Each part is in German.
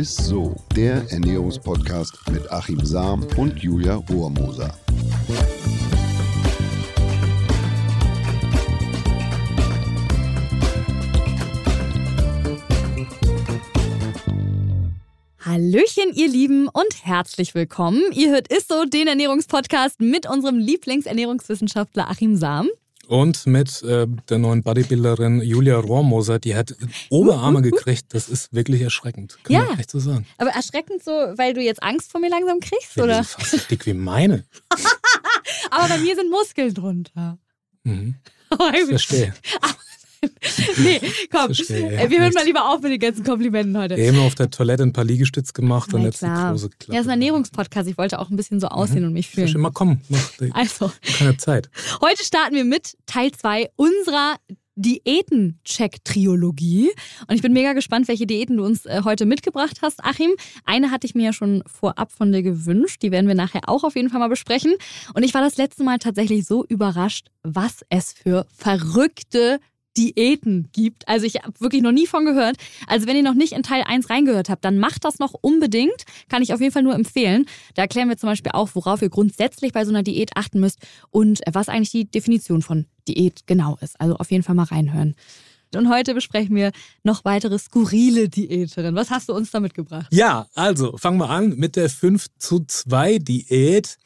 ist so, der Ernährungspodcast mit Achim Sam und Julia Rohrmoser. Hallöchen, ihr Lieben, und herzlich willkommen. Ihr hört Isso, den Ernährungspodcast mit unserem Lieblingsernährungswissenschaftler Achim Sam. Und mit äh, der neuen Bodybuilderin Julia Rohrmoser, die hat Oberarme gekriegt. Das ist wirklich erschreckend. Kann Ja. man echt so sagen. Aber erschreckend so, weil du jetzt Angst vor mir langsam kriegst, Die oder? sind fast so dick wie meine. Aber bei mir sind Muskeln drunter. Mhm. Verstehe. nee, komm, Verstehe, äh, wir hören mal lieber auf mit den ganzen Komplimenten heute. Eben auf der Toilette ein paar Liegestütz gemacht und jetzt die klar. große Klappe. Ja, ist ein Ernährungspodcast. Ich wollte auch ein bisschen so aussehen und mich Verstehe. fühlen. Mal komm, mach Also, keine Zeit. heute starten wir mit Teil 2 unserer Diäten-Check-Triologie. Und ich bin mega gespannt, welche Diäten du uns äh, heute mitgebracht hast, Achim. Eine hatte ich mir ja schon vorab von dir gewünscht. Die werden wir nachher auch auf jeden Fall mal besprechen. Und ich war das letzte Mal tatsächlich so überrascht, was es für verrückte Diäten gibt. Also ich habe wirklich noch nie von gehört. Also wenn ihr noch nicht in Teil 1 reingehört habt, dann macht das noch unbedingt. Kann ich auf jeden Fall nur empfehlen. Da erklären wir zum Beispiel auch, worauf ihr grundsätzlich bei so einer Diät achten müsst und was eigentlich die Definition von Diät genau ist. Also auf jeden Fall mal reinhören. Und heute besprechen wir noch weitere skurrile Diäterinnen. Was hast du uns da mitgebracht? Ja, also fangen wir an mit der 5 zu 2 Diät.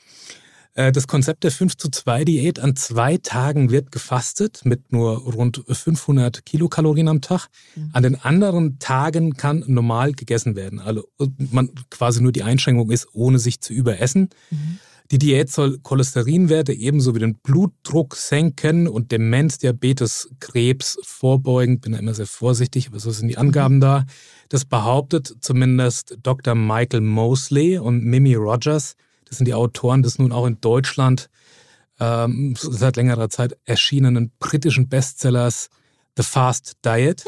Äh, Das Konzept der 5 zu 2 Diät an zwei Tagen wird gefastet mit nur rund 500 Kilokalorien am Tag. An den anderen Tagen kann normal gegessen werden. Also man quasi nur die Einschränkung ist, ohne sich zu überessen. Die Diät soll Cholesterinwerte ebenso wie den Blutdruck senken und Demenz, Diabetes, Krebs vorbeugen. Bin da immer sehr vorsichtig, aber so sind die Angaben da. Das behauptet zumindest Dr. Michael Mosley und Mimi Rogers. Das sind die Autoren des nun auch in Deutschland ähm, seit längerer Zeit erschienenen britischen Bestsellers The Fast Diet.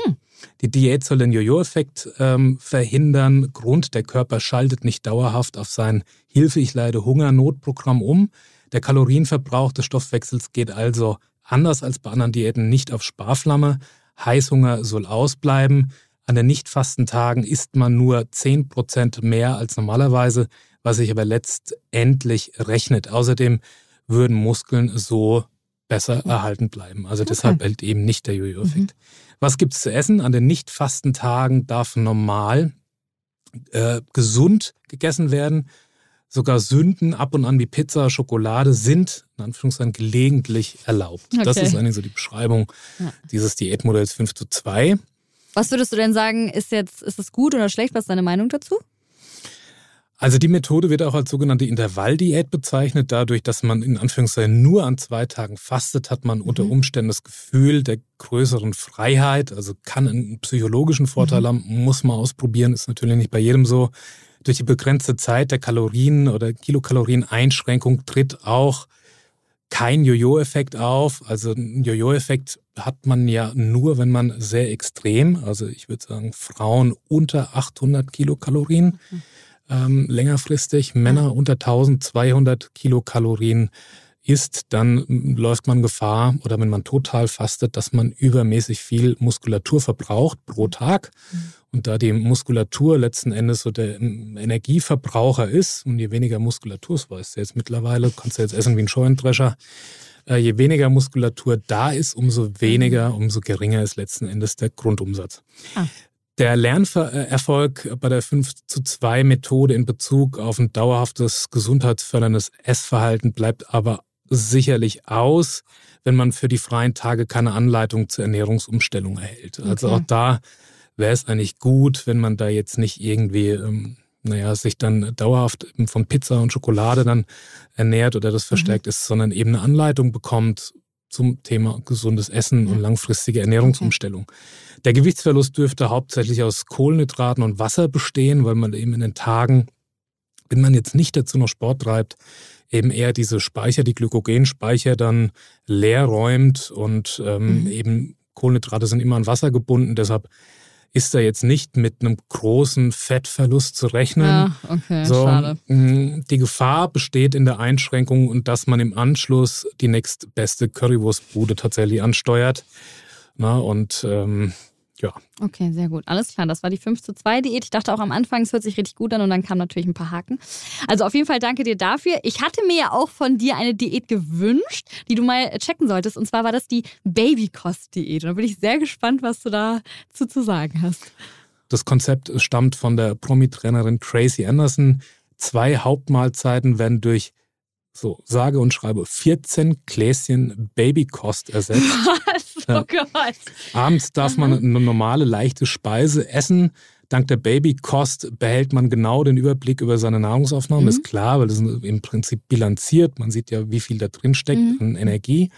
Die Diät soll den Jojo-Effekt ähm, verhindern. Grund, der Körper schaltet nicht dauerhaft auf sein Hilfe, ich leide Hunger, Notprogramm um. Der Kalorienverbrauch des Stoffwechsels geht also anders als bei anderen Diäten nicht auf Sparflamme. Heißhunger soll ausbleiben. An den Nicht-Fastentagen isst man nur 10% mehr als normalerweise, was sich aber letztendlich rechnet. Außerdem würden Muskeln so besser erhalten bleiben. Also deshalb hält eben nicht der Jojo-Effekt. Was gibt's zu essen? An den Nicht-Fastentagen darf normal äh, gesund gegessen werden. Sogar Sünden ab und an wie Pizza, Schokolade sind in Anführungszeichen gelegentlich erlaubt. Das Okay. ist eigentlich so die Beschreibung Ja. dieses Diätmodells 5 zu 2. Was würdest du denn sagen, ist jetzt, ist es gut oder schlecht? Was ist deine Meinung dazu? Also die Methode wird auch als sogenannte Intervalldiät bezeichnet. Dadurch, dass man in Anführungszeichen nur an zwei Tagen fastet, hat man unter Umständen das Gefühl der größeren Freiheit. Also kann einen psychologischen Vorteil haben, muss man ausprobieren, ist natürlich nicht bei jedem so. Durch die begrenzte Zeit der Kalorien- oder Kilokalorien-Einschränkung tritt auch kein Jojo-Effekt auf. Also einen Jojo-Effekt hat man ja nur, wenn man sehr extrem, also ich würde sagen Frauen unter 800 Kilokalorien, ähm, längerfristig, Männer unter 1200 Kilokalorien isst, dann mm, läuft man Gefahr oder wenn man total fastet, dass man übermäßig viel Muskulatur verbraucht pro Tag. Und da die Muskulatur letzten Endes so der mm, Energieverbraucher ist und je weniger Muskulatur, das weißt du jetzt mittlerweile, kannst du jetzt essen wie ein Scheunendrescher, äh, je weniger Muskulatur da ist, umso weniger, umso geringer ist letzten Endes der Grundumsatz. Ah. Der Lernerfolg bei der 5 zu 2 Methode in Bezug auf ein dauerhaftes gesundheitsförderndes Essverhalten bleibt aber sicherlich aus, wenn man für die freien Tage keine Anleitung zur Ernährungsumstellung erhält. Also Okay. auch da wäre es eigentlich gut, wenn man da jetzt nicht irgendwie, ähm, naja, sich dann dauerhaft von Pizza und Schokolade dann ernährt oder das verstärkt ist, sondern eben eine Anleitung bekommt zum Thema gesundes Essen und langfristige Ernährungsumstellung. Der Gewichtsverlust dürfte hauptsächlich aus Kohlenhydraten und Wasser bestehen, weil man eben in den Tagen, wenn man jetzt nicht dazu noch Sport treibt, eben eher diese Speicher, die Glykogenspeicher dann leer räumt und ähm, Mhm. eben Kohlenhydrate sind immer an Wasser gebunden, deshalb ist da jetzt nicht mit einem großen Fettverlust zu rechnen. Ja, okay, So, schade. mh, die Gefahr besteht in der Einschränkung und dass man im Anschluss die nächstbeste Currywurstbude tatsächlich ansteuert. Na, und ähm, ja. Okay, sehr gut. Alles klar. Das war die 5 zu 2 Diät. Ich dachte auch am Anfang, es hört sich richtig gut an und dann kamen natürlich ein paar Haken. Also auf jeden Fall danke dir dafür. Ich hatte mir ja auch von dir eine Diät gewünscht, die du mal checken solltest. Und zwar war das die Babykost-Diät. Und da bin ich sehr gespannt, was du dazu zu sagen hast. Das Konzept stammt von der Promi-Trainerin Tracy Anderson. Zwei Hauptmahlzeiten werden durch so sage und schreibe 14 Gläschen Babykost ersetzt. Was? Oh Gott. Abends darf man eine normale, leichte Speise essen. Dank der Babykost behält man genau den Überblick über seine Nahrungsaufnahme. Mhm. Ist klar, weil das ist im Prinzip bilanziert. Man sieht ja, wie viel da drin steckt mhm. an Energie.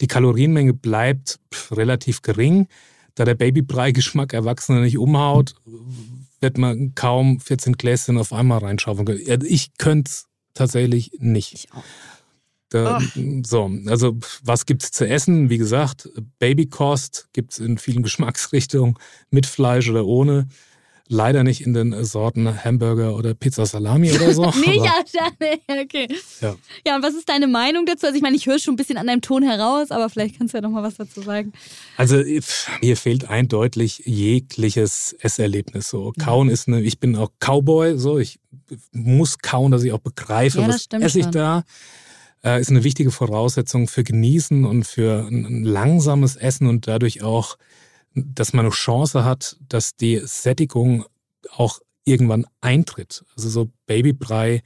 Die Kalorienmenge bleibt relativ gering. Da der Babybrei-Geschmack Erwachsene nicht umhaut, wird man kaum 14 Gläschen auf einmal reinschauen können. Ich könnte es tatsächlich nicht. Ich auch. Da, so, also was gibt es zu essen? Wie gesagt, Babykost gibt es in vielen Geschmacksrichtungen, mit Fleisch oder ohne. Leider nicht in den Sorten Hamburger oder Pizza Salami oder so. nee, ja, okay. Ja. ja, und was ist deine Meinung dazu? Also ich meine, ich höre schon ein bisschen an deinem Ton heraus, aber vielleicht kannst du ja noch mal was dazu sagen. Also hier fehlt eindeutig jegliches Esserlebnis. So kauen ja. ist eine, ich bin auch Cowboy, so ich muss kauen, dass ich auch begreife, ja, was esse ich schon. da äh, ist eine wichtige Voraussetzung für Genießen und für ein langsames Essen und dadurch auch dass man eine Chance hat, dass die Sättigung auch irgendwann eintritt. Also so Babybrei,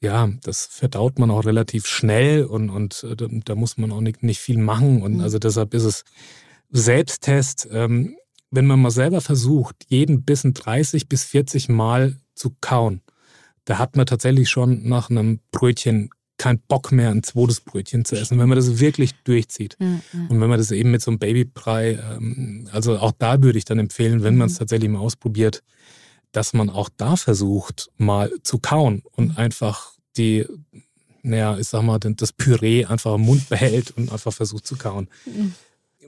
ja, das verdaut man auch relativ schnell und, und äh, da muss man auch nicht, nicht viel machen. Und mhm. also deshalb ist es Selbsttest. Ähm, wenn man mal selber versucht, jeden Bissen 30 bis 40 Mal zu kauen, da hat man tatsächlich schon nach einem Brötchen keinen Bock mehr, ein zweites Brötchen zu essen, wenn man das wirklich durchzieht. Ja, ja. Und wenn man das eben mit so einem Babybrei, ähm, also auch da würde ich dann empfehlen, wenn mhm. man es tatsächlich mal ausprobiert, dass man auch da versucht, mal zu kauen und mhm. einfach die, naja, ich sag mal, das Püree einfach im Mund behält und einfach versucht zu kauen. Mhm.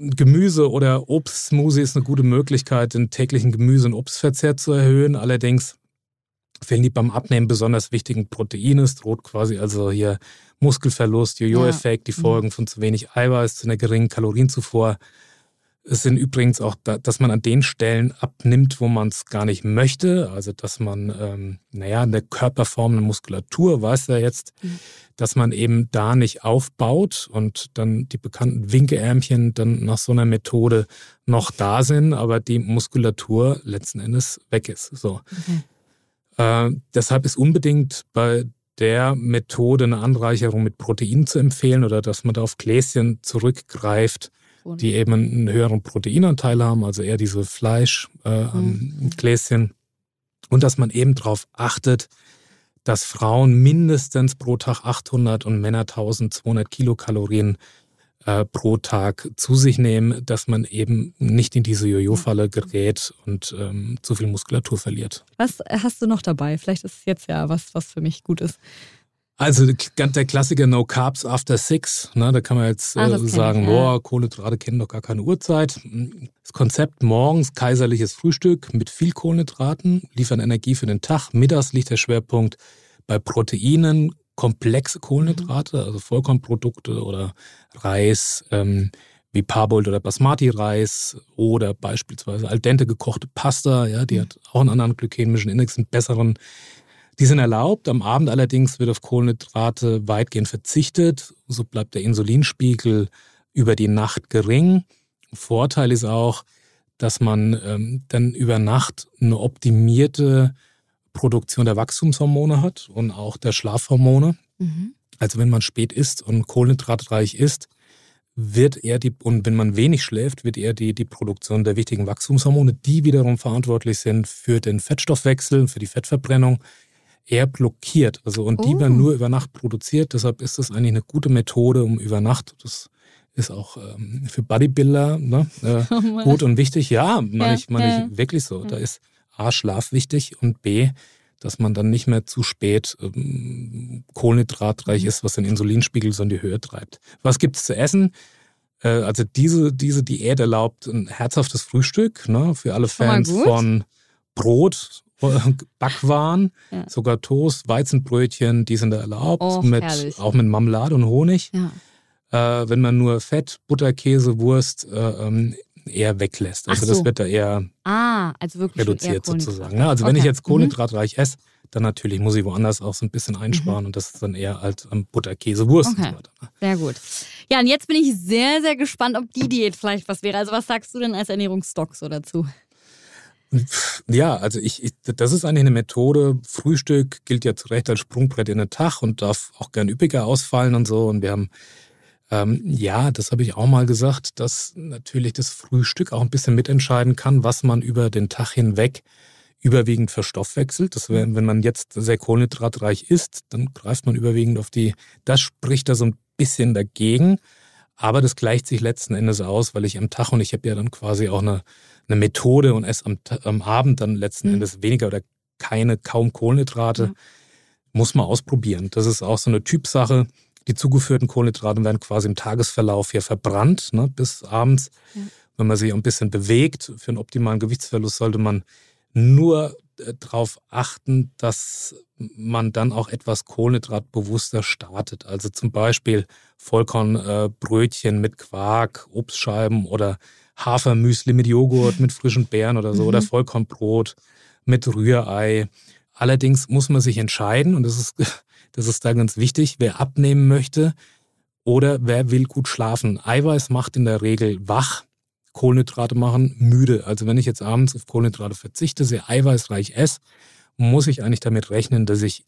Gemüse oder Obstsmoothie ist eine gute Möglichkeit, den täglichen Gemüse- und Obstverzehr zu erhöhen. Allerdings fehlen die beim Abnehmen besonders wichtigen Proteine. Es droht quasi also hier Muskelverlust, Jojo-Effekt, die mhm. Folgen von zu wenig Eiweiß, zu einer geringen Kalorienzufuhr. Es sind übrigens auch, dass man an den Stellen abnimmt, wo man es gar nicht möchte. Also, dass man, ähm, naja, eine Körperform, eine Muskulatur, weiß er jetzt, mhm. dass man eben da nicht aufbaut und dann die bekannten Winkeärmchen dann nach so einer Methode noch da sind, aber die Muskulatur letzten Endes weg ist. So. Okay. Äh, deshalb ist unbedingt bei der Methode eine Anreicherung mit Protein zu empfehlen oder dass man da auf Gläschen zurückgreift, die eben einen höheren Proteinanteil haben, also eher diese Fleischgläschen. Äh, mhm. Und dass man eben darauf achtet, dass Frauen mindestens pro Tag 800 und Männer 1200 Kilokalorien äh, pro Tag zu sich nehmen, dass man eben nicht in diese Jojo-Falle gerät und ähm, zu viel Muskulatur verliert. Was hast du noch dabei? Vielleicht ist es jetzt ja was, was für mich gut ist. Also der Klassiker No Carbs After Six, ne, da kann man jetzt ah, äh, sagen, ich, ja. boah, Kohlenhydrate kennen doch gar keine Uhrzeit. Das Konzept morgens kaiserliches Frühstück mit viel Kohlenhydraten, liefern Energie für den Tag. Mittags liegt der Schwerpunkt bei Proteinen, komplexe Kohlenhydrate, also Vollkornprodukte oder Reis, ähm, wie Parboiled oder Basmati-Reis oder beispielsweise al dente gekochte Pasta, ja, die mhm. hat auch einen anderen glykämischen Index, einen besseren. Die sind erlaubt. Am Abend allerdings wird auf Kohlenhydrate weitgehend verzichtet. So bleibt der Insulinspiegel über die Nacht gering. Vorteil ist auch, dass man ähm, dann über Nacht eine optimierte Produktion der Wachstumshormone hat und auch der Schlafhormone. Mhm. Also wenn man spät isst und kohlenhydratreich isst, wird er die, und wenn man wenig schläft, wird er die, die Produktion der wichtigen Wachstumshormone, die wiederum verantwortlich sind für den Fettstoffwechsel, für die Fettverbrennung, eher blockiert. Also, und oh. die werden nur über Nacht produziert. Deshalb ist das eigentlich eine gute Methode, um über Nacht, das ist auch ähm, für Bodybuilder ne, äh, oh gut und wichtig. Ja, meine ja, ich, mein ja. ich wirklich so. Da ist A, Schlaf wichtig und B, dass man dann nicht mehr zu spät ähm, kohlenhydratreich mhm. ist, was den Insulinspiegel so in die Höhe treibt. Was gibt es zu essen? Äh, also diese, diese Diät erlaubt ein herzhaftes Frühstück ne, für alle Fans von Brot, Backwaren, ja. sogar Toast, Weizenbrötchen, die sind da erlaubt, oh, mit, auch mit Marmelade und Honig. Ja. Äh, wenn man nur Fett, Butter, Käse, Wurst äh, ähm, eher weglässt. Also so. das wird da eher Ah, also eher reduziert Kohlenhydrate. sozusagen. Ja, also wenn ich Okay. jetzt Kohlenhydratreich esse, dann natürlich muss ich woanders auch so ein bisschen einsparen Mhm. und das ist dann eher halt am Butter, Käse, Wurst Okay. und so weiter. ne? Sehr gut. Ja, und jetzt bin ich sehr, sehr gespannt, ob die Diät vielleicht was wäre. Also was sagst du denn als Ernährungsdoc so dazu? Ja, also ich, ich, das ist eigentlich eine Methode. Frühstück gilt ja zu Recht als Sprungbrett in den Tag und darf auch gern üppiger ausfallen und so. Und wir haben, ähm, ja, das habe ich auch mal gesagt, dass natürlich das Frühstück auch ein bisschen mitentscheiden kann, was man über den Tag hinweg überwiegend verstoffwechselt. Das wär, wenn man jetzt sehr kohlenhydratreich isst, dann greift man überwiegend auf die, das spricht da so ein bisschen dagegen. Aber das gleicht sich letzten Endes aus, weil ich am Tag und ich habe ja dann quasi auch eine, eine Methode und esse am, am Abend dann letzten Mhm. Endes weniger oder keine, kaum Kohlenhydrate. Ja. Muss man ausprobieren. Das ist auch so eine Typsache. Die zugeführten Kohlenhydrate werden quasi im Tagesverlauf hier verbrannt, ne, bis abends. Ja. Wenn man sich ein bisschen bewegt, für einen optimalen Gewichtsverlust sollte man nur darauf achten, dass man dann auch etwas kohlenhydratbewusster startet. Also zum Beispiel Vollkornbrötchen mit Quark, Obstscheiben oder Hafermüsli mit Joghurt, mit frischen Beeren oder so Mhm. oder Vollkornbrot mit Rührei. Allerdings muss man sich entscheiden und das ist, das ist da ganz wichtig, wer abnehmen möchte oder wer will gut schlafen. Eiweiß macht in der Regel wach. Kohlenhydrate machen müde. Also wenn ich jetzt abends auf Kohlenhydrate verzichte, sehr eiweißreich esse, muss ich eigentlich damit rechnen, dass ich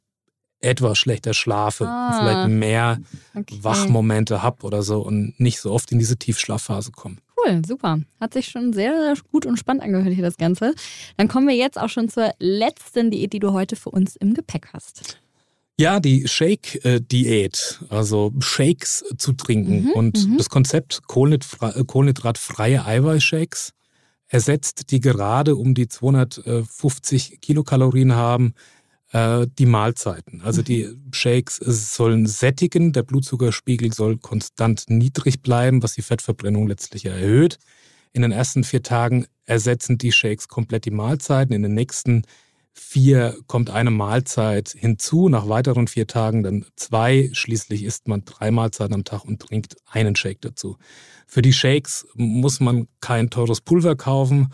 etwas schlechter schlafe, Ah. vielleicht mehr Okay. Wachmomente habe oder so und nicht so oft in diese Tiefschlafphase komme. Cool, super. Hat sich schon sehr, sehr gut und spannend angehört hier das Ganze. Dann kommen wir jetzt auch schon zur letzten Diät, die du heute für uns im Gepäck hast. Ja, die Shake-Diät, also Shakes zu trinken. Mhm, und mhm. das Konzept Kohlenhydra- kohlenhydratfreie Eiweißshakes ersetzt die gerade um die 250 Kilokalorien haben, äh, die Mahlzeiten. Also Mhm. die Shakes sollen sättigen, der Blutzuckerspiegel soll konstant niedrig bleiben, was die Fettverbrennung letztlich erhöht. In den ersten vier Tagen ersetzen die Shakes komplett die Mahlzeiten. In den nächsten vier kommt eine Mahlzeit hinzu, nach weiteren vier Tagen dann zwei. Schließlich isst man drei Mahlzeiten am Tag und trinkt einen Shake dazu. Für die Shakes muss man kein teures Pulver kaufen.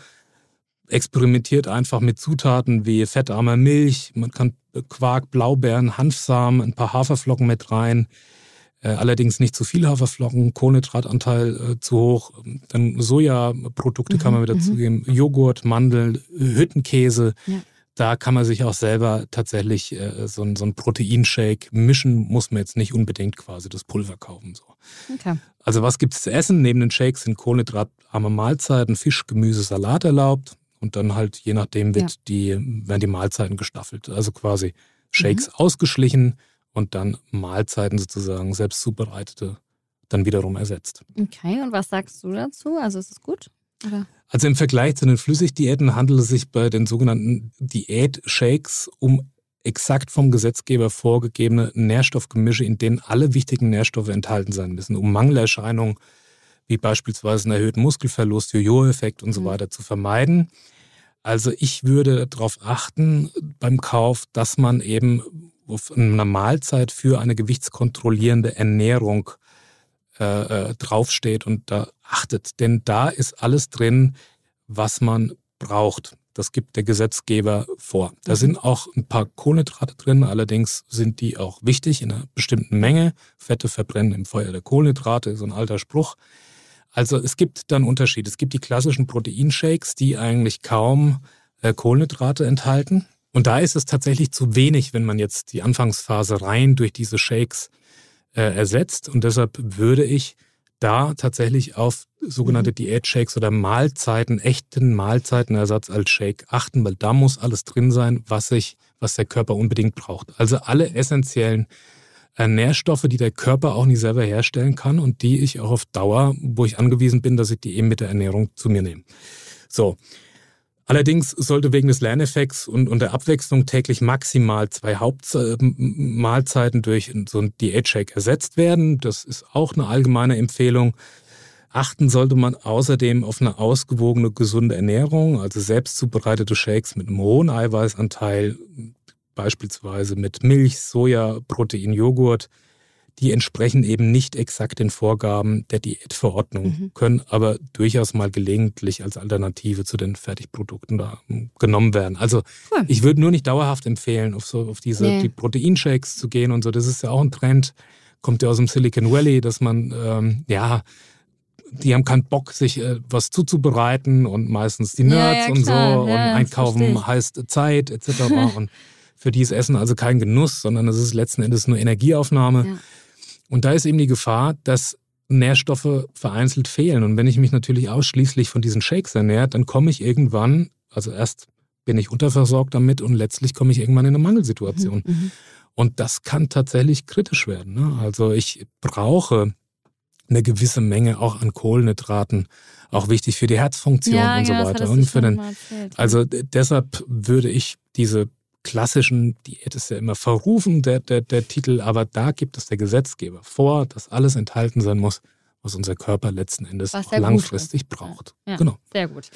Experimentiert einfach mit Zutaten wie fettarmer Milch. Man kann Quark, Blaubeeren, Hanfsamen, ein paar Haferflocken mit rein. Äh, allerdings nicht zu viel Haferflocken, Kohlenhydratanteil äh, zu hoch. Dann Sojaprodukte kann man Mhm, mit mhm. dazugeben. Joghurt, Mandel, Hüttenkäse. Ja. Da kann man sich auch selber tatsächlich äh, so, ein- so ein Proteinshake mischen. Muss man jetzt nicht unbedingt quasi das Pulver kaufen. So. Okay. Also was gibt's zu essen? Neben den Shakes sind kohlenhydratarme Mahlzeiten, Fisch, Gemüse, Salat erlaubt. Und dann halt, je nachdem, wird die, werden die Mahlzeiten gestaffelt. Also quasi Shakes ausgeschlichen und dann Mahlzeiten sozusagen, selbst zubereitete, dann wiederum ersetzt. Okay, und was sagst du dazu? Also ist es gut? Oder? Also im Vergleich zu den Flüssigdiäten handelt es sich bei den sogenannten Diät-Shakes um exakt vom Gesetzgeber vorgegebene Nährstoffgemische, in denen alle wichtigen Nährstoffe enthalten sein müssen, um Mangelerscheinungen wie beispielsweise einen erhöhten Muskelverlust, Jojo-Effekt und so Mhm. weiter zu vermeiden. Also ich würde darauf achten beim Kauf, dass man eben auf einer Mahlzeit für eine gewichtskontrollierende Ernährung äh, äh, draufsteht und da achtet. Denn da ist alles drin, was man braucht. Das gibt der Gesetzgeber vor. Da Mhm. sind auch ein paar Kohlenhydrate drin, allerdings sind die auch wichtig in einer bestimmten Menge. Fette verbrennen im Feuer der Kohlenhydrate, so ein alter Spruch. Also es gibt dann Unterschiede. Es gibt die klassischen Proteinshakes, die eigentlich kaum äh, Kohlenhydrate enthalten. Und da ist es tatsächlich zu wenig, wenn man jetzt die Anfangsphase rein durch diese Shakes äh, ersetzt. Und deshalb würde ich da tatsächlich auf sogenannte Diät-Shakes oder Mahlzeiten, echten Mahlzeitenersatz als Shake achten, weil da muss alles drin sein, was ich, was der Körper unbedingt braucht. Also alle essentiellen äh, Nährstoffe, die der Körper auch nicht selber herstellen kann und die ich auch auf Dauer, wo ich angewiesen bin, dass ich die eben mit der Ernährung zu mir nehme. So. Allerdings sollte wegen des Lerneffekts und, und der Abwechslung täglich maximal zwei Hauptmahlzeiten durch so ein Diät-Shake ersetzt werden. Das ist auch eine allgemeine Empfehlung. Achten sollte man außerdem auf eine ausgewogene, gesunde Ernährung, also selbst zubereitete Shakes mit einem hohen Eiweißanteil, beispielsweise mit Milch, Soja, Protein, Joghurt, die entsprechen eben nicht exakt den Vorgaben der Diätverordnung, mhm. können aber durchaus mal gelegentlich als Alternative zu den Fertigprodukten da hm, genommen werden. Also cool. ich würde nur nicht dauerhaft empfehlen, auf so auf diese nee. die Proteinshakes zu gehen und so. Das ist ja auch ein Trend, kommt ja aus dem Silicon Valley, dass man ähm, ja die haben keinen Bock, sich äh, was zuzubereiten und meistens die Nerds ja, ja, und so ja, und einkaufen heißt Zeit etc. und für die ist Essen also kein Genuss, sondern es ist letzten Endes nur Energieaufnahme. Und da ist eben die Gefahr, dass Nährstoffe vereinzelt fehlen. Und wenn ich mich natürlich ausschließlich von diesen Shakes ernähre, dann komme ich irgendwann, also erst bin ich unterversorgt damit und letztlich komme ich irgendwann in eine Mangelsituation. Mhm. mhm. Und das kann tatsächlich kritisch werden. Ne? Also ich brauche eine gewisse Menge auch an Kohlenhydraten, auch wichtig für die Herzfunktion ja, und so ja, weiter. Und für den, also deshalb würde ich diese klassischen Diät ist ja immer verrufen, der, der, der Titel, aber da gibt es der Gesetzgeber vor, dass alles enthalten sein muss, was unser Körper letzten Endes langfristig braucht. Ja, genau. Sehr gut.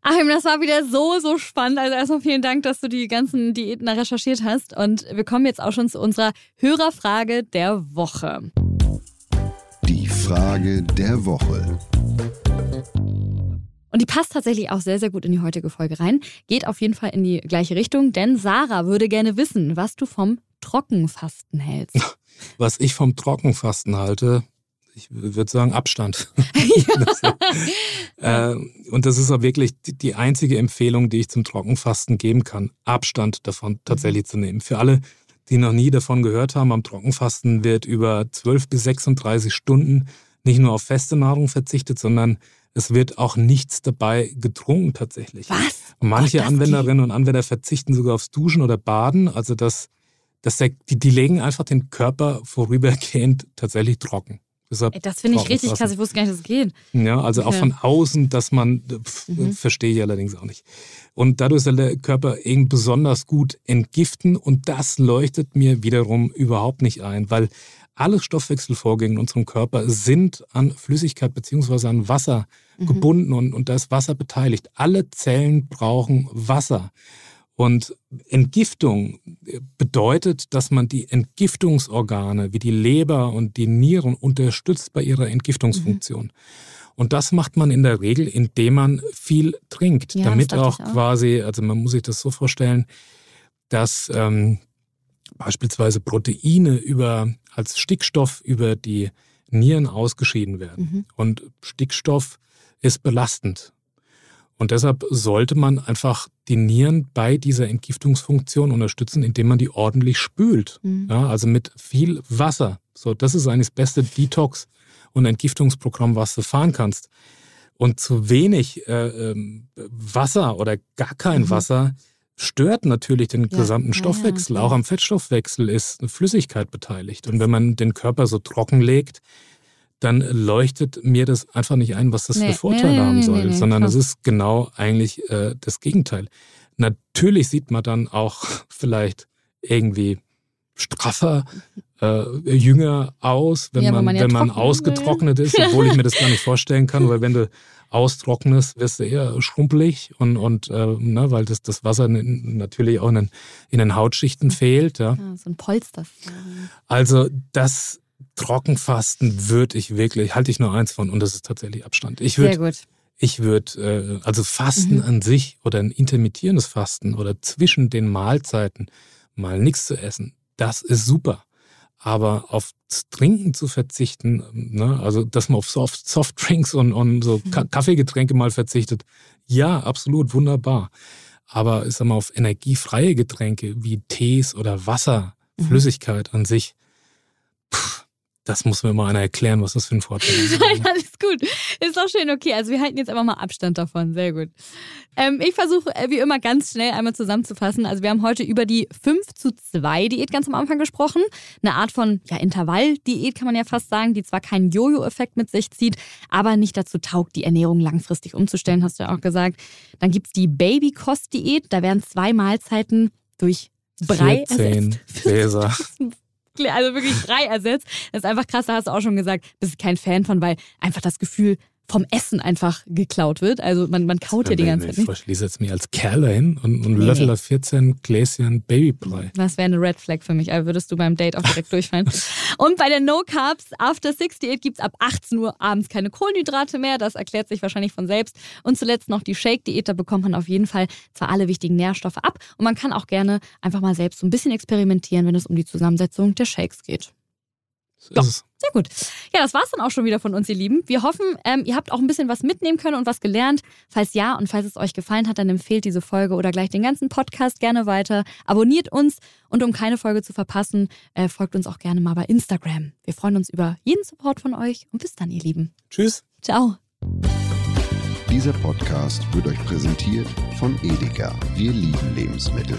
Achim, das war wieder so, so spannend. Also erstmal vielen Dank, dass du die ganzen Diäten recherchiert hast. Und wir kommen jetzt auch schon zu unserer Hörerfrage der Woche. Die Frage der Woche. Und die passt tatsächlich auch sehr, sehr gut in die heutige Folge rein. Geht auf jeden Fall in die gleiche Richtung, denn Sarah würde gerne wissen, was du vom Trockenfasten hältst. Was ich vom Trockenfasten halte, ich würde sagen Abstand. äh, und das ist auch wirklich die einzige Empfehlung, die ich zum Trockenfasten geben kann, Abstand davon tatsächlich zu nehmen. Für alle, die noch nie davon gehört haben, am Trockenfasten wird über 12 bis 36 Stunden nicht nur auf feste Nahrung verzichtet, sondern es wird auch nichts dabei getrunken tatsächlich. Was? Manche Ach, Anwenderinnen geht. und Anwender verzichten sogar aufs Duschen oder Baden. Also das, das die, die legen einfach den Körper vorübergehend tatsächlich trocken. Deshalb das finde ich richtig krass. Ich wusste gar nicht, dass es geht. Ja, also okay. auch von außen, dass man, pf, mhm. verstehe ich allerdings auch nicht. Und dadurch soll der Körper eben besonders gut entgiften und das leuchtet mir wiederum überhaupt nicht ein, weil alle Stoffwechselvorgänge in unserem Körper sind an Flüssigkeit beziehungsweise an Wasser mhm. gebunden und, und da ist Wasser beteiligt. Alle Zellen brauchen Wasser. Und Entgiftung bedeutet, dass man die Entgiftungsorgane wie die Leber und die Nieren unterstützt bei ihrer Entgiftungsfunktion. Mhm. Und das macht man in der Regel, indem man viel trinkt, ja, damit auch, auch, quasi, also man muss sich das so vorstellen, dass ähm, beispielsweise Proteine über, als Stickstoff über die Nieren ausgeschieden werden. Mhm. Und Stickstoff ist belastend. Und deshalb sollte man einfach die Nieren bei dieser Entgiftungsfunktion unterstützen, indem man die ordentlich spült. Mhm. Ja, also mit viel Wasser. So, das ist eigentlich das beste Detox- und Entgiftungsprogramm, was du fahren kannst. Und zu wenig äh, ähm, Wasser oder gar kein mhm. Wasser stört natürlich den ja, gesamten Stoffwechsel. Ja, ja, Auch am Fettstoffwechsel ist eine Flüssigkeit beteiligt. Und wenn man den Körper so trocken legt, dann leuchtet mir das einfach nicht ein, was das nee, für Vorteile nee, haben soll, nee, sondern es ist genau eigentlich äh, das Gegenteil. Natürlich sieht man dann auch vielleicht irgendwie straffer, äh, jünger aus, wenn man, man, wenn man ausgetrocknet will. ist, obwohl ich mir das gar nicht vorstellen kann, weil wenn du austrocknest, wirst du eher schrumpelig und, und äh, ne, weil das, das Wasser natürlich auch in den, in den Hautschichten fehlt. Ja. ja so ein Polster. Also das Trockenfasten würde ich wirklich, halte ich nur eins von und das ist tatsächlich Abstand. Ich würd, Sehr gut. Ich würde, äh, also Fasten mhm. an sich oder ein intermittierendes Fasten oder zwischen den Mahlzeiten mal nichts zu essen, das ist super. Aber auf Trinken zu verzichten, ne, also dass man auf Soft, Softdrinks und, und so mhm. Kaffeegetränke mal verzichtet, ja, absolut wunderbar. Aber ich sag mal, auf energiefreie Getränke wie Tees oder Wasser, mhm. Flüssigkeit an sich, pff, das muss mir mal einer erklären, was das für ein Vorteil ist. Nein, alles gut. Ist doch schön, okay. Also wir halten jetzt einfach mal Abstand davon. Sehr gut. Ähm, ich versuche äh, wie immer ganz schnell einmal zusammenzufassen. Also wir haben heute über die 5 zu 2 Diät ganz am Anfang gesprochen. Eine Art von ja, Intervall-Diät kann man ja fast sagen, die zwar keinen Jojo-Effekt mit sich zieht, aber nicht dazu taugt, die Ernährung langfristig umzustellen, hast du ja auch gesagt. Dann gibt es die Baby-Kost-Diät. Da werden zwei Mahlzeiten durch Brei 14 Gläser. also wirklich drei ersetzt. Das ist einfach krass, da hast du auch schon gesagt, bist kein Fan von, weil einfach das Gefühl vom Essen einfach geklaut wird. Also man, man kaut ja die ganze Zeit. Ich schließe jetzt mir als Kerl dahin und, und nee. löffel da 14 Gläschen Babybrei. Das wäre eine Red Flag für mich. Also würdest du beim Date auch direkt durchfallen. Und bei der No Carbs After Six Diät gibt es ab 18 Uhr abends keine Kohlenhydrate mehr. Das erklärt sich wahrscheinlich von selbst. Und zuletzt noch die Shake Diät. Da bekommt man auf jeden Fall zwar alle wichtigen Nährstoffe ab. Und man kann auch gerne einfach mal selbst so ein bisschen experimentieren, wenn es um die Zusammensetzung der Shakes geht. So ist Sehr gut. Ja, das war's dann auch schon wieder von uns, ihr Lieben. Wir hoffen, ähm, ihr habt auch ein bisschen was mitnehmen können und was gelernt. Falls ja und falls es euch gefallen hat, dann empfehlt diese Folge oder gleich den ganzen Podcast gerne weiter. Abonniert uns und um keine Folge zu verpassen, äh, folgt uns auch gerne mal bei Instagram. Wir freuen uns über jeden Support von euch und bis dann, ihr Lieben. Tschüss. Ciao. Dieser Podcast wird euch präsentiert von Edeka. Wir lieben Lebensmittel.